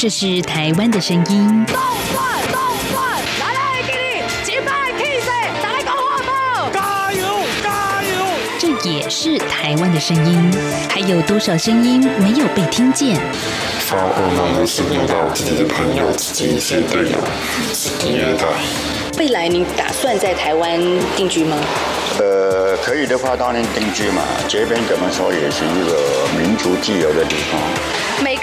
这是台湾的声音。动坏，动坏，来来给你击败 K C，再来搞活宝，加油，加油！这也是台湾的声音。还有多少声音没有被听见？发噩梦的是梦到自己的朋友、自己一些队友是虐待。未来你打算在台湾定居吗？呃，可以的话当然定居嘛。这边怎么说也是一个民主自由的地方。每个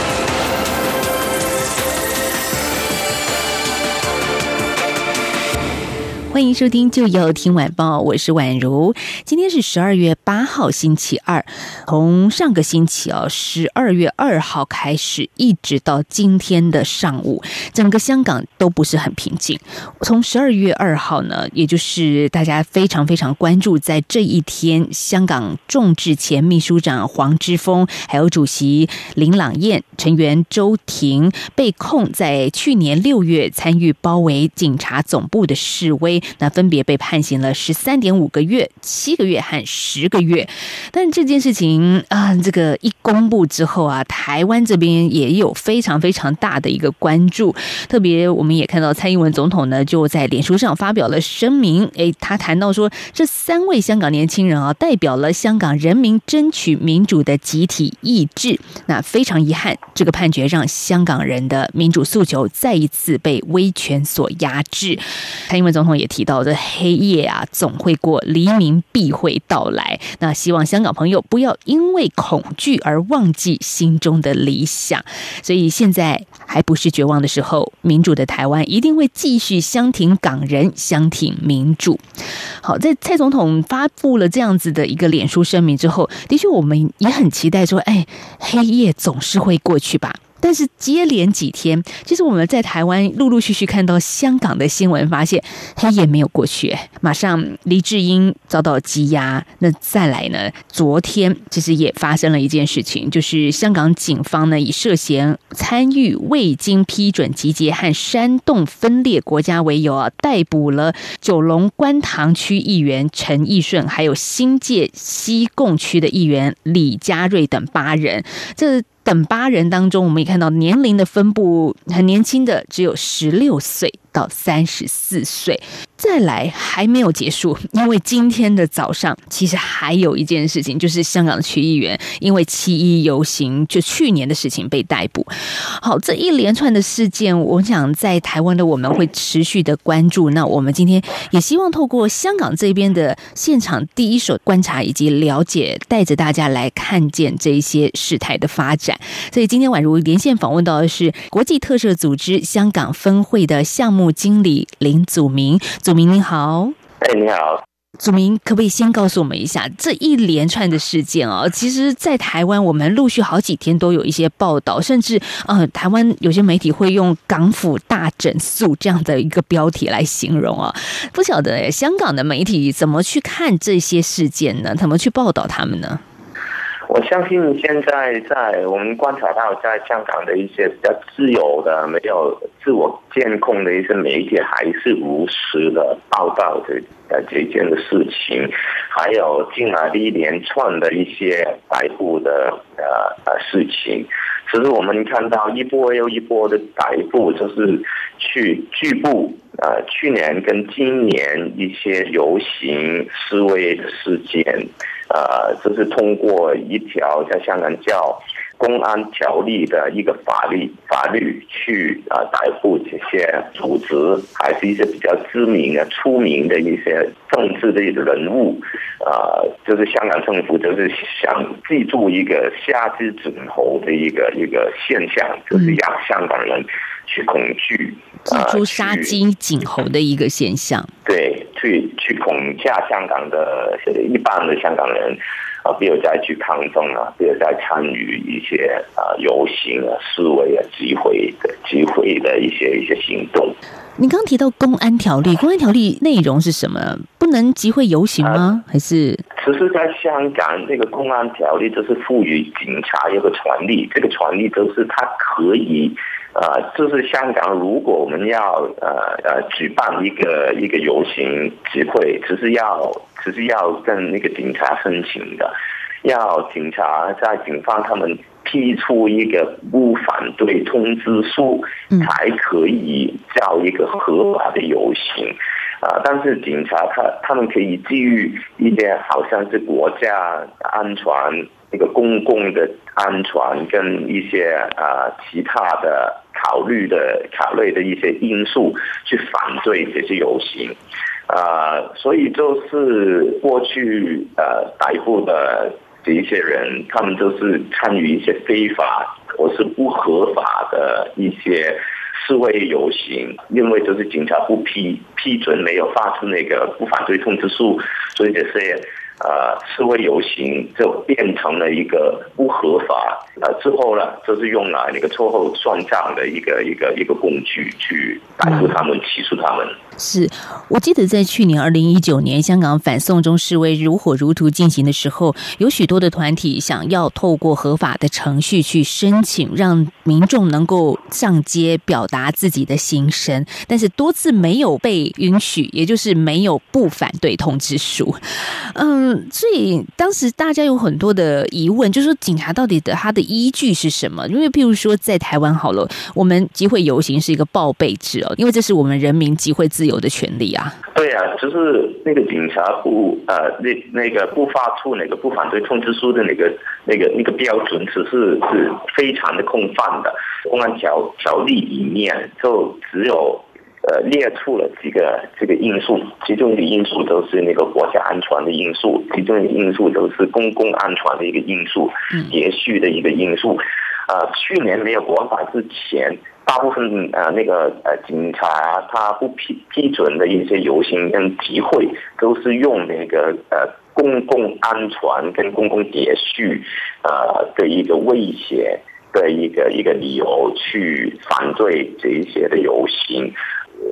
欢迎收听《就要听晚报》，我是宛如。今天是十二月八号，星期二。从上个星期哦，十二月二号开始，一直到今天的上午，整个香港都不是很平静。从十二月二号呢，也就是大家非常非常关注，在这一天，香港众志前秘书长黄之锋，还有主席林朗彦、成员周庭被控在去年六月参与包围警察总部的示威。那分别被判刑了十三点五个月、七个月和十个月。但这件事情啊，这个一公布之后啊，台湾这边也有非常非常大的一个关注。特别我们也看到蔡英文总统呢，就在脸书上发表了声明。诶，他谈到说，这三位香港年轻人啊，代表了香港人民争取民主的集体意志。那非常遗憾，这个判决让香港人的民主诉求再一次被威权所压制。蔡英文总统也。提到的黑夜啊，总会过，黎明必会到来。那希望香港朋友不要因为恐惧而忘记心中的理想。所以现在还不是绝望的时候，民主的台湾一定会继续相挺港人，相挺民主。好，在蔡总统发布了这样子的一个脸书声明之后，的确我们也很期待说，哎，黑夜总是会过去吧。但是接连几天，其实我们在台湾陆陆续续看到香港的新闻，发现黑夜没有过去，马上黎智英遭到羁押。那再来呢？昨天其实也发生了一件事情，就是香港警方呢以涉嫌参与未经批准集结和煽动分裂国家为由啊，逮捕了九龙观塘区议员陈义顺，还有新界西贡区的议员李家瑞等八人。这等八人当中，我们也看到年龄的分布很年轻的，只有十六岁。到三十四岁，再来还没有结束，因为今天的早上其实还有一件事情，就是香港区议员因为七一游行，就去年的事情被逮捕。好，这一连串的事件，我想在台湾的我们会持续的关注。那我们今天也希望透过香港这边的现场第一手观察以及了解，带着大家来看见这一些事态的发展。所以今天宛如连线访问到的是国际特赦组织香港分会的项目。目经理林祖明，祖明您好。哎，你好，祖明，可不可以先告诉我们一下这一连串的事件啊？其实，在台湾，我们陆续好几天都有一些报道，甚至呃，台湾有些媒体会用“港府大整肃”这样的一个标题来形容啊。不晓得香港的媒体怎么去看这些事件呢？怎么去报道他们呢？我相信现在在我们观察到，在香港的一些比较自由的、没有自我监控的一些媒体，还是如实的报道这呃这件的事情，还有进来的一连串的一些逮捕的呃呃事情。其实我们看到一波又一波的逮捕，就是去拒捕呃去年跟今年一些游行示威的事件。呃，就是通过一条在香港叫公安条例的一个法律法律去啊逮捕这些组织，还是一些比较知名的、出名的一些政治的人物。啊、呃，就是香港政府就是想记住一个杀鸡儆猴的一个一个现象，就是让香港人去恐惧，记住杀鸡儆猴的一个现象。对。去去恐吓香港的一般的香港人啊，不要再去抗争啊，不要再参与一些啊游行啊、示威啊、集会的集会的一些一些行动。你刚刚提到公安条例，公安条例内容是什么？不能集会游行吗？还是其实在香港，这个公安条例就是赋予警察一个权利，这个权利就是他可以，呃，就是香港，如果我们要呃呃举办一个一个游行集会，只是要只是要跟那个警察申请的，要警察在警方他们批出一个不反对通知书，才可以叫一个合法的游行。啊！但是警察他他们可以基于一些好像是国家安全、那个公共的安全跟一些啊其他的考虑的考虑的一些因素去反对这些游行，啊，所以就是过去呃逮捕的这一些人，他们都是参与一些非法或是不合法的一些。示威游行，因为就是警察不批批准，没有发出那个不反对通知书，所以这些呃示威游行就变成了一个不合法。呃，之后呢，就是用了那个秋后算账的一个一个一个工具去逮捕他们、起诉他们。是我记得在去年二零一九年香港反送中示威如火如荼进行的时候，有许多的团体想要透过合法的程序去申请，让民众能够上街表达自己的心声，但是多次没有被允许，也就是没有不反对通知书。嗯，所以当时大家有很多的疑问，就是说警察到底的他的依据是什么？因为譬如说在台湾好了，我们集会游行是一个报备制哦，因为这是我们人民集会自由。的权利啊，对啊，就是那个警察不呃，那那个不发出那个不反对通知书的那个那个那个标准，只是是非常的空泛的。公安条条例里面就只有呃列出了几个这个因素，其中一个因素都是那个国家安全的因素，其中一个因素都是公共安全的一个因素，秩序的一个因素。啊、呃，去年没有国安法之前。大部分呃那个呃警察他不批批准的一些游行跟集会，都是用那个呃公共安全跟公共秩序呃的一个威胁的一个一个理由去反对这一些的游行，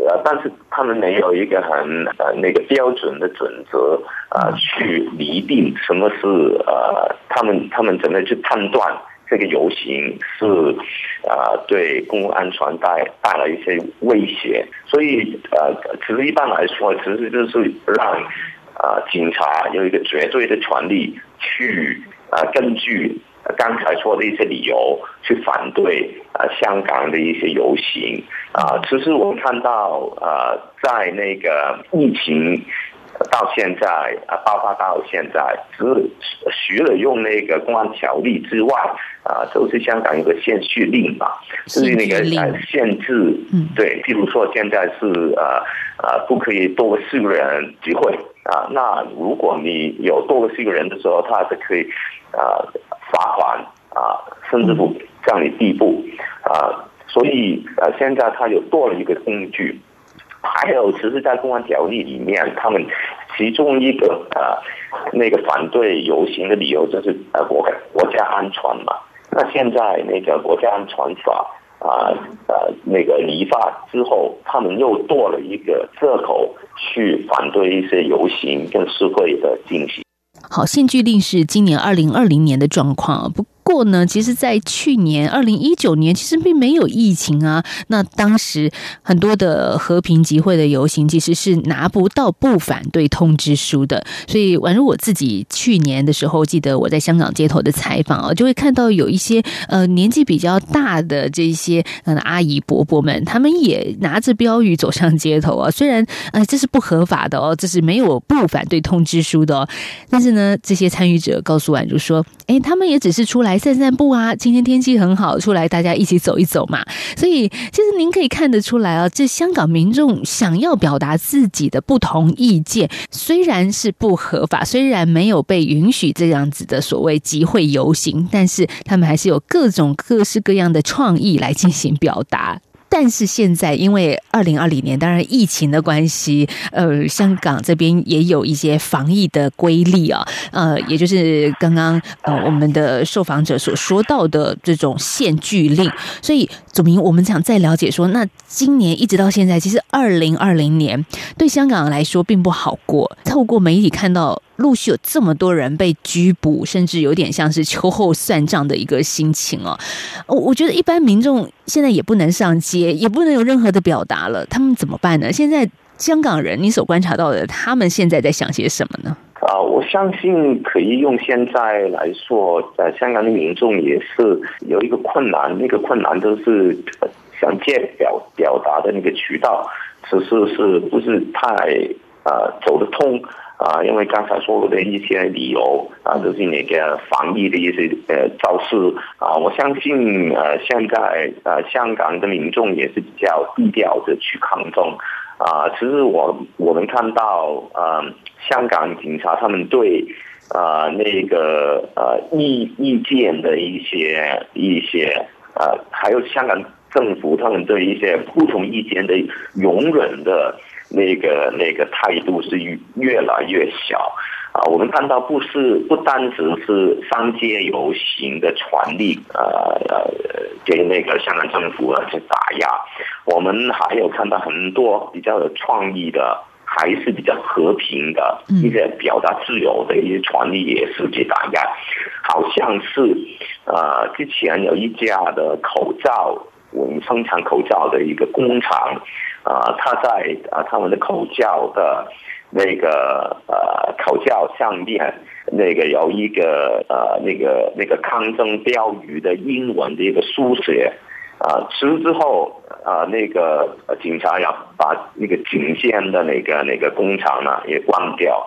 呃但是他们没有一个很呃那个标准的准则呃去厘定什么是呃他们他们怎么去判断。这个游行是啊，对公共安全带带来一些威胁，所以呃，其实一般来说，其实就是让啊警察有一个绝对的权利去啊根据刚才说的一些理由去反对啊香港的一些游行啊。其实我们看到呃，在那个疫情。到现在啊，爆发到现在，只是除了用那个公安条例之外，啊，就是香港有个限聚令嘛，就是那个呃限制，对，譬如说现在是呃呃不可以多过四个人集会啊，那如果你有多个四个人的时候，他是可以啊罚款啊，甚至不让你逮捕啊，所以呃现在他有多了一个工具。还有，其实，在公安条例里面，他们其中一个呃，那个反对游行的理由就是呃国国家安全嘛。那现在那个国家安全法啊呃，呃那个立法之后，他们又多了一个借口去反对一些游行跟示威的进行。好，限聚令是今年二零二零年的状况，不。过呢，其实，在去年二零一九年，其实并没有疫情啊。那当时很多的和平集会的游行，其实是拿不到不反对通知书的。所以，宛如我自己去年的时候，记得我在香港街头的采访啊，就会看到有一些呃年纪比较大的这些呃阿姨伯伯们，他们也拿着标语走上街头啊。虽然呃这是不合法的哦，这是没有不反对通知书的哦，但是呢，这些参与者告诉宛如说，哎，他们也只是出来。散散步啊，今天天气很好，出来大家一起走一走嘛。所以其实您可以看得出来啊，这香港民众想要表达自己的不同意见，虽然是不合法，虽然没有被允许这样子的所谓集会游行，但是他们还是有各种各式各样的创意来进行表达。但是现在，因为二零二零年，当然疫情的关系，呃，香港这边也有一些防疫的规例啊，呃，也就是刚刚呃我们的受访者所说到的这种限聚令。所以，祖明，我们想再了解说，那今年一直到现在，其实二零二零年对香港来说并不好过。透过媒体看到。陆续有这么多人被拘捕，甚至有点像是秋后算账的一个心情哦。我我觉得一般民众现在也不能上街，也不能有任何的表达了，他们怎么办呢？现在香港人，你所观察到的，他们现在在想些什么呢？啊，我相信可以用现在来说，在香港的民众也是有一个困难，那个困难就是想借表表达的那个渠道，只是是不是太啊走得通啊？因为刚才说的一些理由啊，都是那个防疫的一些呃招式啊。我相信呃，现在呃香港的民众也是比较低调的去抗争。啊，其实我我们看到，呃，香港警察他们对，呃，那个呃意意见的一些一些，呃，还有香港政府他们对一些不同意见的容忍的那个那个态度是越越来越小。啊，我们看到不是不单只是商街游行的传力，呃呃，给那个香港政府啊去打压，我们还有看到很多比较有创意的，还是比较和平的一些表达自由的一些传力也是去打压，好像是呃之前有一家的口罩，我们生产口罩的一个工厂，啊、他在啊他们的口罩的。那个呃，口罩上面那个有一个呃，那个那个抗争标语的英文的一个书写，啊，吃之后啊，那个警察要把那个警线的那个那个工厂呢也关掉，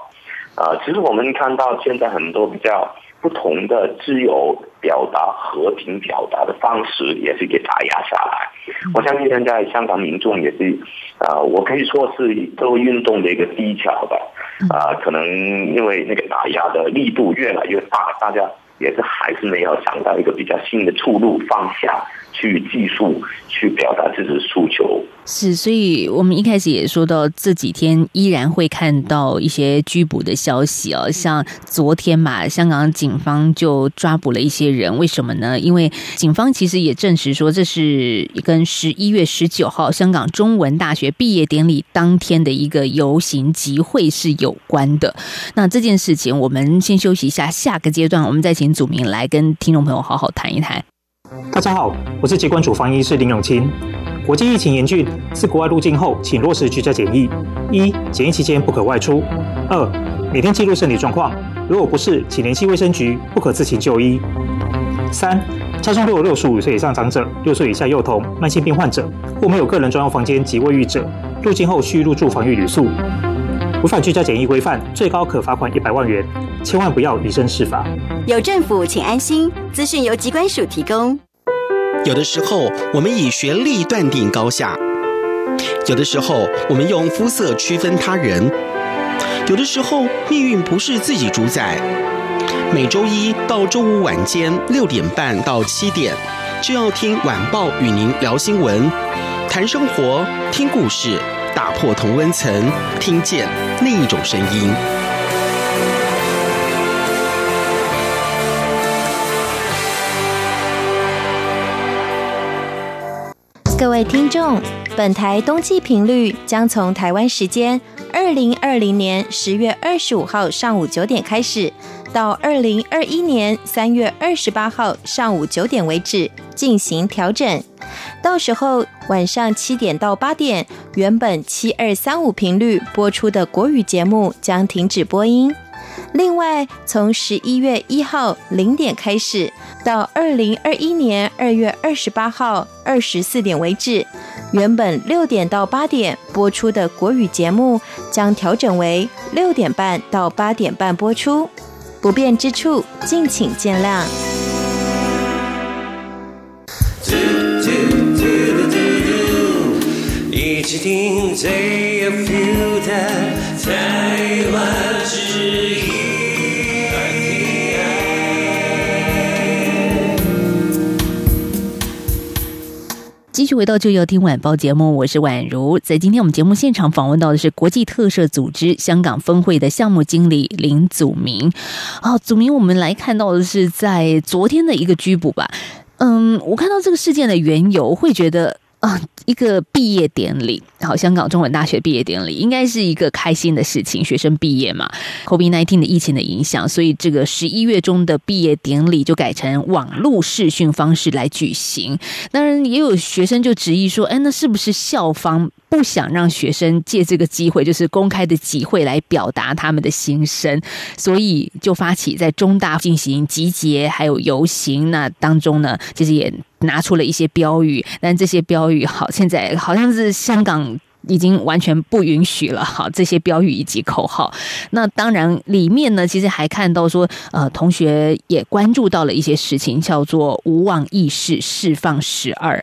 啊，其实我们看到现在很多比较。不同的自由表达、和平表达的方式，也是给打压下来。我相信现在香港民众也是，啊、呃，我可以说是这个运动的一个低潮吧。啊、呃，可能因为那个打压的力度越来越大，大家也是还是没有想到一个比较新的出路方向。去技术去表达自己的诉求是，所以我们一开始也说到，这几天依然会看到一些拘捕的消息哦，像昨天嘛，香港警方就抓捕了一些人，为什么呢？因为警方其实也证实说，这是跟十一月十九号香港中文大学毕业典礼当天的一个游行集会是有关的。那这件事情，我们先休息一下，下个阶段我们再请祖明来跟听众朋友好好谈一谈。大家好，我是疾管主防医师林永清。国际疫情严峻，自国外入境后，请落实居家检疫。一、检疫期间不可外出。二、每天记录身体状况，如果不适，请联系卫生局，不可自行就医。三、家中若有六十五岁以上长者、六岁以下幼童、慢性病患者或没有个人专用房间及卫浴者，入境后需入住防疫旅宿。违反居家检疫规范，最高可罚款一百万元，千万不要以身试法。有政府，请安心。资讯由机关署提供。有的时候，我们以学历断定高下；有的时候，我们用肤色区分他人；有的时候，命运不是自己主宰。每周一到周五晚间六点半到七点，就要听晚报与您聊新闻，谈生活，听故事。打破同温层，听见另一种声音。各位听众，本台冬季频率将从台湾时间二零二零年十月二十五号上午九点开始，到二零二一年三月二十八号上午九点为止进行调整。到时候晚上七点到八点，原本七二三五频率播出的国语节目将停止播音。另外，从十一月一号零点开始，到二零二一年二月二十八号二十四点为止，原本六点到八点播出的国语节目将调整为六点半到八点半播出。不便之处，敬请见谅。一起听最有 feel 的台湾之音。继续回到就要听晚报节目，我是宛如。在今天我们节目现场访问到的是国际特赦组织香港分会的项目经理林祖明。好，祖明，我们来看到的是在昨天的一个拘捕吧。嗯，我看到这个事件的缘由，会觉得。啊，一个毕业典礼，好，香港中文大学毕业典礼应该是一个开心的事情，学生毕业嘛。COVID-19 的疫情的影响，所以这个十一月中的毕业典礼就改成网络视讯方式来举行。当然，也有学生就质疑说，哎，那是不是校方不想让学生借这个机会，就是公开的集会来表达他们的心声，所以就发起在中大进行集结，还有游行。那当中呢，其实也。拿出了一些标语，但这些标语好，现在好像是香港已经完全不允许了。好，这些标语以及口号，那当然里面呢，其实还看到说，呃，同学也关注到了一些事情，叫做无望意识释放十二。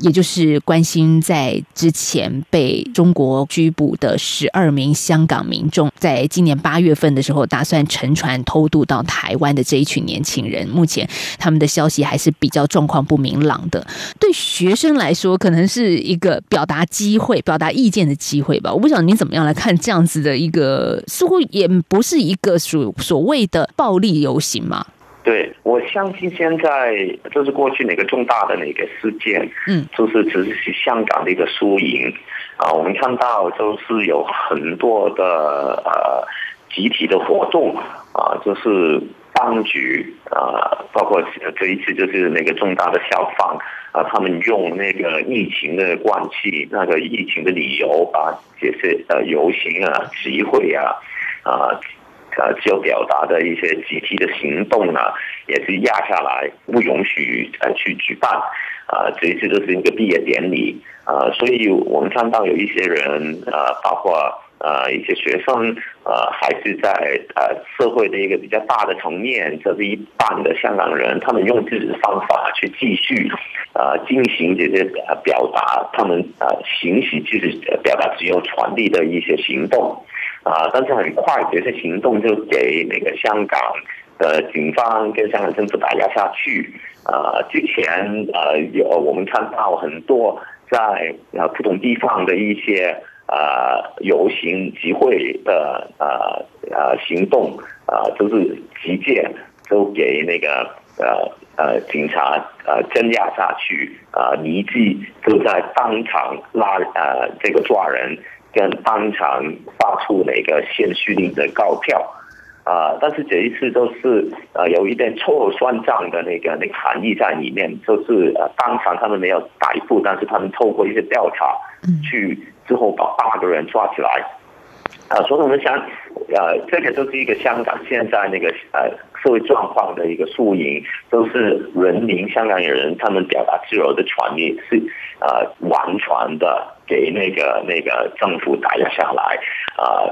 也就是关心在之前被中国拘捕的十二名香港民众，在今年八月份的时候，打算乘船偷渡到台湾的这一群年轻人，目前他们的消息还是比较状况不明朗的。对学生来说，可能是一个表达机会、表达见的机会吧。我不晓得你怎么样来看这样子的一个，似乎也不是一个所所谓的暴力游行嘛。对，我相信现在就是过去哪个重大的哪个事件，嗯，就是只是香港的一个输赢啊。我们看到就是有很多的呃集体的活动啊，就是当局啊，包括这一次就是那个重大的消防啊，他们用那个疫情的关系，那个疫情的理由，把这些呃游行啊、集会啊啊。呃，就表达的一些集体的行动呢，也是压下来，不允许呃去举办。啊，这一次就是一个毕业典礼啊，所以我们看到有一些人啊，包括呃一些学生呃，还是在呃社会的一个比较大的层面，这是一半的香港人，他们用自己的方法去继续呃进行这些表达，他们呃行使就是表达自由传递的一些行动。啊！但是很快，这些行动就给那个香港的警方跟香港政府打压下去。啊，之前呃有我们看到很多在啊不同地方的一些啊游行集会的啊啊行动啊，都是集结都给那个呃呃警察呃镇压下去。啊，立即就在当场拉呃这个抓人。跟当场发出那个限聚令的告票，啊，但是这一次都是呃有一点错误算账的那个那个含义在里面，就是呃当场他们没有逮捕，但是他们透过一些调查，去之后把八个人抓起来，啊，所以我们想，呃，这个就是一个香港现在那个呃社会状况的一个缩影，都是人民香港人他们表达自由的权利是呃完全的。给那个那个政府打压下来，啊，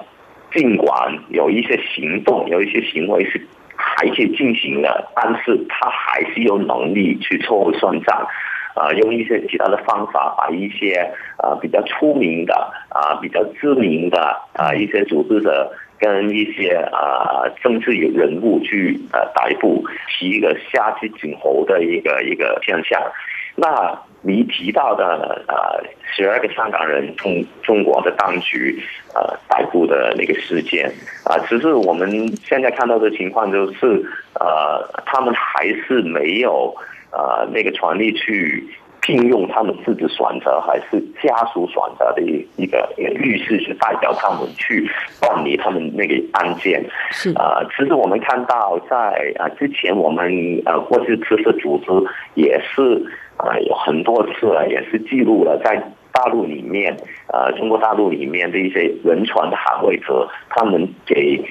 尽管有一些行动，有一些行为是还可以进行的，但是他还是有能力去错误算账，啊，用一些其他的方法把一些啊比较出名的啊比较知名的啊一些组织者跟一些啊政治人物去呃逮捕，起一个瞎子儆猴的一个一个现象。那你提到的呃十二个香港人中中国的当局呃逮捕的那个事件。啊，只是我们现在看到的情况就是呃他们还是没有呃那个权利去聘用他们自己选择还是家属选择的一一个律师去代表他们去办理他们那个案件。是啊，其实我们看到在啊之前我们呃过去知识组织也是。啊，有很多次啊，也是记录了在大陆里面，呃，中国大陆里面的一些人权的捍卫者，他们给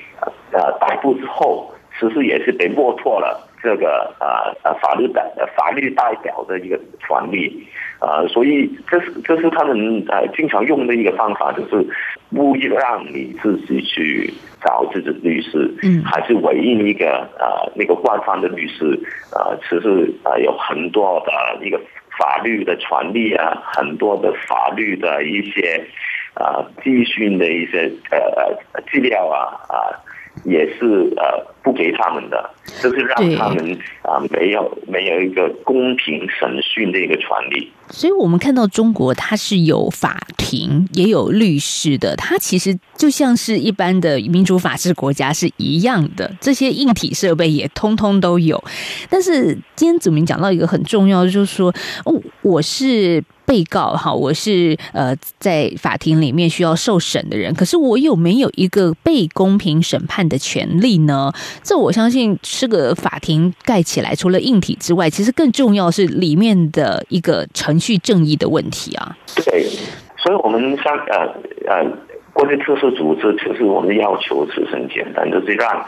呃逮捕之后，其实也是被剥夺了这个啊啊法律代法律代表的一个权利，啊、呃，所以这是这是他们呃经常用的一个方法，就是不让你自己去找自己的律师，嗯，还是唯一一个呃那个官方的律师，呃，其实啊有很多的一个法律的权利啊，很多的法律的一些啊资讯的一些呃呃资料啊啊，也是呃不给他们的，就是让他们啊没有没有一个公平审讯的一个权利。所以，我们看到中国，它是有法庭，也有律师的。它其实就像是一般的民主法治国家是一样的，这些硬体设备也通通都有。但是，今天子明讲到一个很重要的，就是说，哦，我是被告哈，我是呃在法庭里面需要受审的人，可是我有没有一个被公平审判的权利呢？这我相信是个法庭盖起来，除了硬体之外，其实更重要是里面的一个程序正义的问题啊。对，所以我们像呃呃国际特赦组织，其实我们的要求是很简单，就是让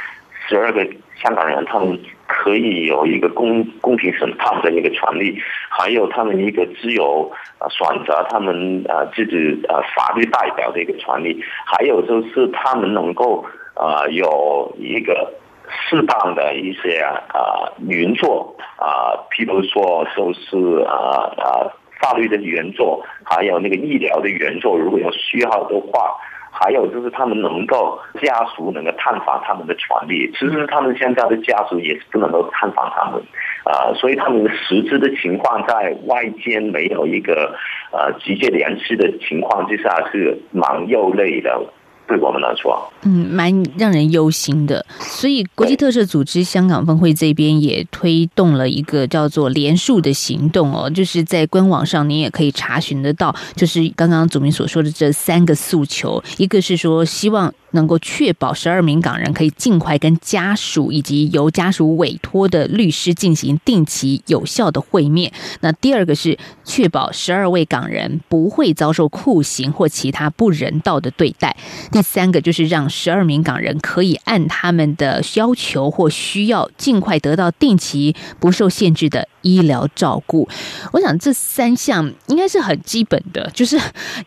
十二个香港人他们。可以有一个公公平审判的一个权利，还有他们一个自由啊选择他们啊自己啊法律代表的一个权利，还有就是他们能够啊有一个适当的一些啊运作啊，譬如说就是啊啊法律的援助，还有那个医疗的援助，如果有需要的话。还有就是他们能够家属能够探访他们的权利，其实他们现在的家属也是不能够探访他们，啊，所以他们的实质的情况在外间没有一个呃直接联系的情况之下是蛮又累的。对我们来说，嗯，蛮让人忧心的。所以，国际特赦组织香港分会这边也推动了一个叫做“连署”的行动哦，就是在官网上您也可以查询得到，就是刚刚祖明所说的这三个诉求，一个是说希望。能够确保十二名港人可以尽快跟家属以及由家属委托的律师进行定期有效的会面。那第二个是确保十二位港人不会遭受酷刑或其他不人道的对待。第三个就是让十二名港人可以按他们的要求或需要尽快得到定期不受限制的医疗照顾。我想这三项应该是很基本的，就是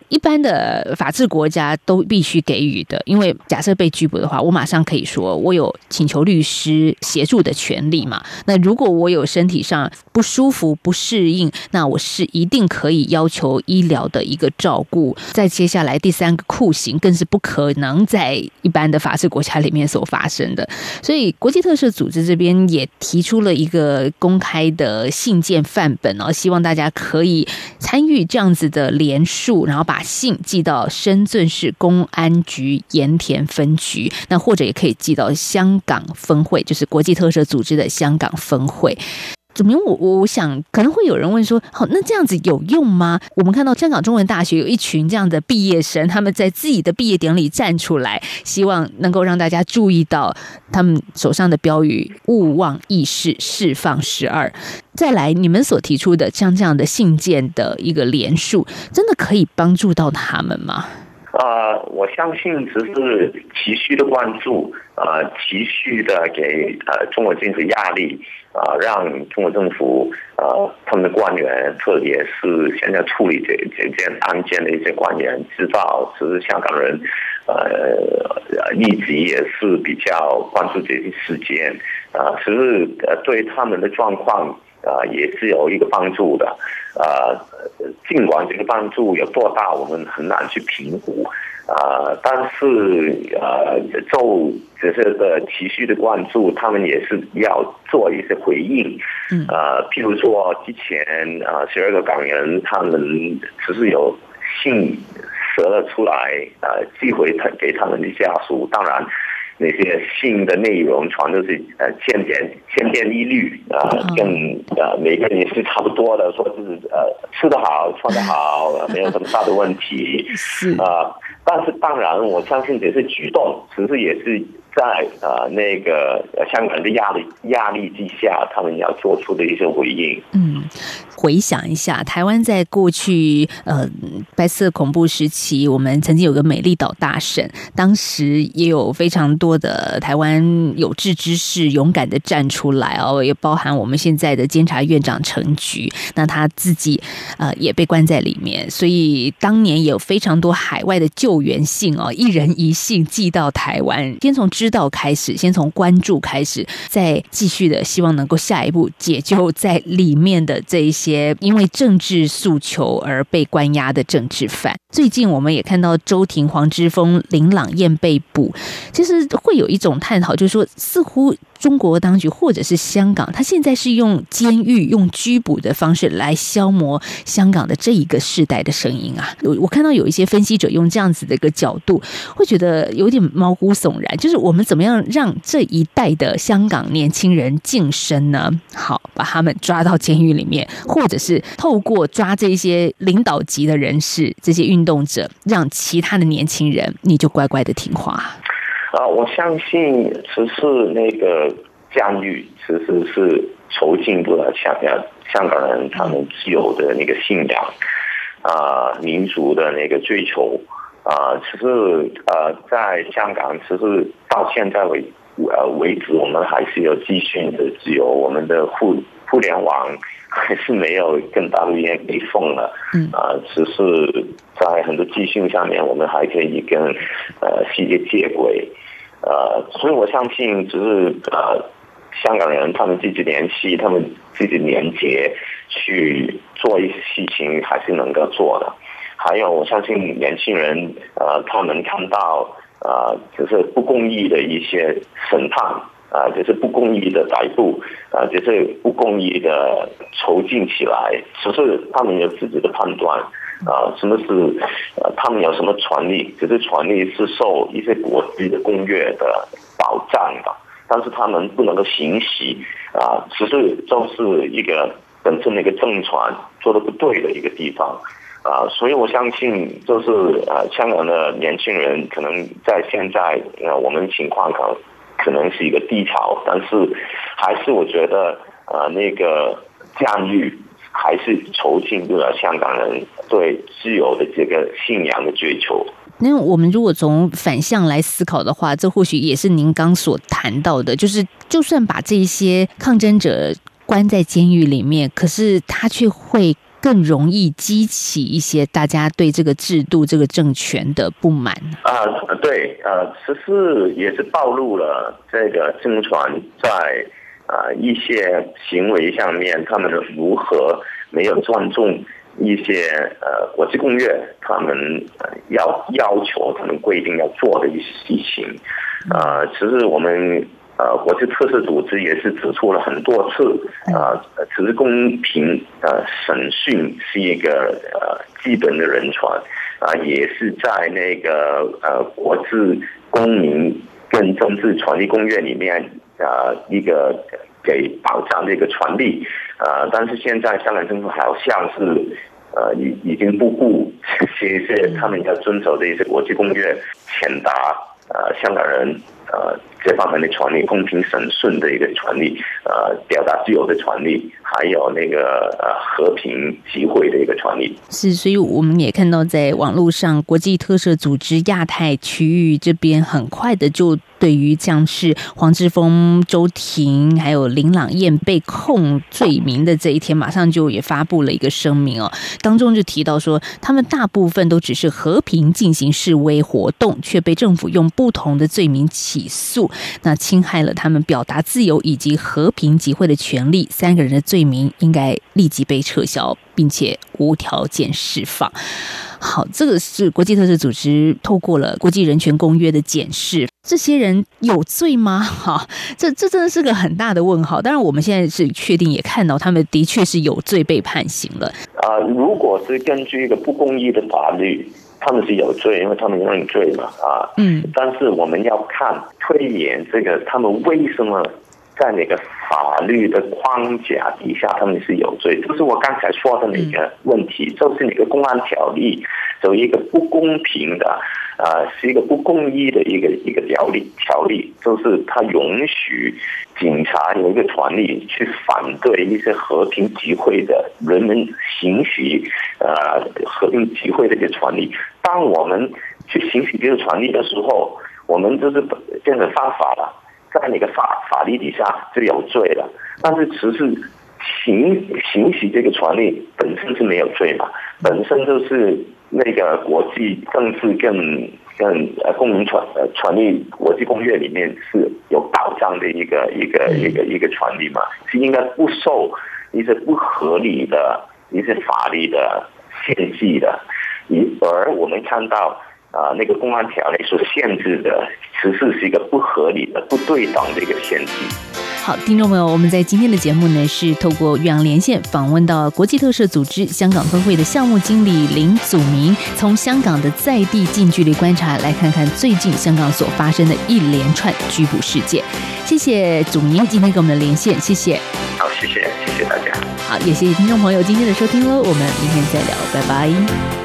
一般的法治国家都必须给予的，因为。假设被拘捕的话，我马上可以说我有请求律师协助的权利嘛。那如果我有身体上不舒服、不适应，那我是一定可以要求医疗的一个照顾。再接下来第三个酷刑，更是不可能在一般的法治国家里面所发生的。所以国际特赦组织这边也提出了一个公开的信件范本哦，希望大家可以参与这样子的联署，然后把信寄到深圳市公安局盐田分局，那或者也可以寄到香港分会，就是国际特赦组织的香港分会。祖民，我我想可能会有人问说，好，那这样子有用吗？我们看到香港中文大学有一群这样的毕业生，他们在自己的毕业典礼站出来，希望能够让大家注意到他们手上的标语“勿忘意识，释放十二”。再来，你们所提出的像这样的信件的一个连数，真的可以帮助到他们吗？呃，我相信只是持续的关注，呃，持续的给呃中国政府压力，啊、让中国政府呃他们的官员，特别是现在处理这这件案件的一些官员，知道其实香港人呃一直也是比较关注这些事件，啊、呃，其实呃对他们的状况。啊，也是有一个帮助的，啊，尽管这个帮助有多大，我们很难去评估，啊，但是啊，就只是的持续的关注，他们也是要做一些回应，啊，譬如说之前啊，十二个港人他们只是有信折了出来，啊，寄回他给他们的家属，当然。那些信的内容全都是呃千篇千篇一律啊，跟呃每个人也是差不多的，说就是呃吃得好穿得好，没有什么大的问题 啊。但是当然，我相信这些举动其实也是在呃那个香港的压力压力之下，他们要做出的一些回应。嗯。回想一下，台湾在过去呃白色恐怖时期，我们曾经有个美丽岛大审，当时也有非常多的台湾有志之士勇敢的站出来哦，也包含我们现在的监察院长陈菊，那他自己呃也被关在里面，所以当年也有非常多海外的救援信哦，一人一信寄到台湾，先从知道开始，先从关注开始，再继续的希望能够下一步解救在里面的这一些。因为政治诉求而被关押的政治犯，最近我们也看到周庭、黄之锋、林朗彦被捕，其实会有一种探讨，就是说，似乎中国当局或者是香港，他现在是用监狱、用拘捕的方式来消磨香港的这一个世代的声音啊！我我看到有一些分析者用这样子的一个角度，会觉得有点毛骨悚然。就是我们怎么样让这一代的香港年轻人晋升呢？好，把他们抓到监狱里面，或者是透过抓这些领导级的人士、这些运动者，让其他的年轻人你就乖乖的听话。啊，我相信只是那个疆域，其实是囚禁不了香港香港人他们自由的那个信仰，啊，民族的那个追求，啊，其实呃，在香港，其实到现在为呃为止，我们还是有资讯的自由，我们的互互联网还是没有跟大陆一样被封了，啊，只是在很多资讯上面，我们还可以跟呃世界接轨。呃，所以我相信，只是呃，香港人他们自己联系，他们自己连接去做一些事情，还是能够做的。还有，我相信年轻人，呃，他们看到呃，就是不公义的一些审判，啊、就是不公义的逮捕，啊、就是不公义的囚禁起来，只是他们有自己的判断。啊，什么是呃，他们有什么权利？只是权利是受一些国际的公约的保障的，但是他们不能够行使啊，只是就是一个本身的一个政权做的不对的一个地方啊，所以我相信就是啊，香港的年轻人可能在现在啊，我们情况可能可能是一个低潮，但是还是我觉得呃，那个监狱。还是囚禁住了香港人对自由的这个信仰的追求。那我们如果从反向来思考的话，这或许也是您刚所谈到的，就是就算把这些抗争者关在监狱里面，可是他却会更容易激起一些大家对这个制度、这个政权的不满。啊，对，呃，其实也是暴露了这个政权在。啊，一些行为上面，他们如何没有尊重一些呃国际公约，他们要要求他们规定要做的一些事情。啊，其实我们呃国际特赦组织也是指出了很多次，啊，其实公平呃审讯是一个呃基本的人权，啊，也是在那个呃国际公民跟政治权利公约里面。啊，一个给保障的一个权利，啊，但是现在香港政府好像是，呃，已已经不顾这些他们要遵守的一些国际公约，遣达呃香港人呃这方面的权利，公平审讯的一个权利，呃，表达自由的权利，还有那个呃和平集会的一个权利。是，所以我们也看到在网络上，国际特赦组织亚太区域这边很快的就。对于将是黄之峰、周庭还有林朗彦被控罪名的这一天，马上就也发布了一个声明哦，当中就提到说，他们大部分都只是和平进行示威活动，却被政府用不同的罪名起诉，那侵害了他们表达自由以及和平集会的权利，三个人的罪名应该立即被撤销，并且无条件释放。好，这个是国际特赦组织透过了国际人权公约的检视，这些人有罪吗？哈，这这真的是个很大的问号。当然，我们现在是确定也看到他们的确是有罪被判刑了。啊，如果是根据一个不公义的法律，他们是有罪，因为他们认罪嘛。啊，嗯。但是我们要看推演这个，他们为什么？在那个法律的框架底下，他们是有罪。就是我刚才说的那个问题，就是那个公安条例有一个不公平的，啊，是一个不公义的一个一个条例条例，就是它允许警察有一个权利去反对一些和平集会的人们行使呃和平集会的一个权利。当我们去行使这个权利的时候，我们就是变成犯法了。在那个法法律底下就有罪了，但是只是行行使这个权利本身是没有罪嘛，本身就是那个国际政治更更呃公民权呃权利国际公约里面是有保障的一个一个一个一个权利嘛，是应该不受一些不合理的一些法律的限制的，而我们看到啊、呃、那个公安条例所限制的，其实是一个不合理的、不对等的一个限制。好，听众朋友，我们在今天的节目呢，是透过远洋连线访问到国际特赦组织香港分会的项目经理林祖明，从香港的在地近距离观察，来看看最近香港所发生的一连串拘捕事件。谢谢祖明今天给我们的连线，谢谢。好，谢谢，谢谢大家。好，也谢谢听众朋友今天的收听喽，我们明天再聊，拜拜。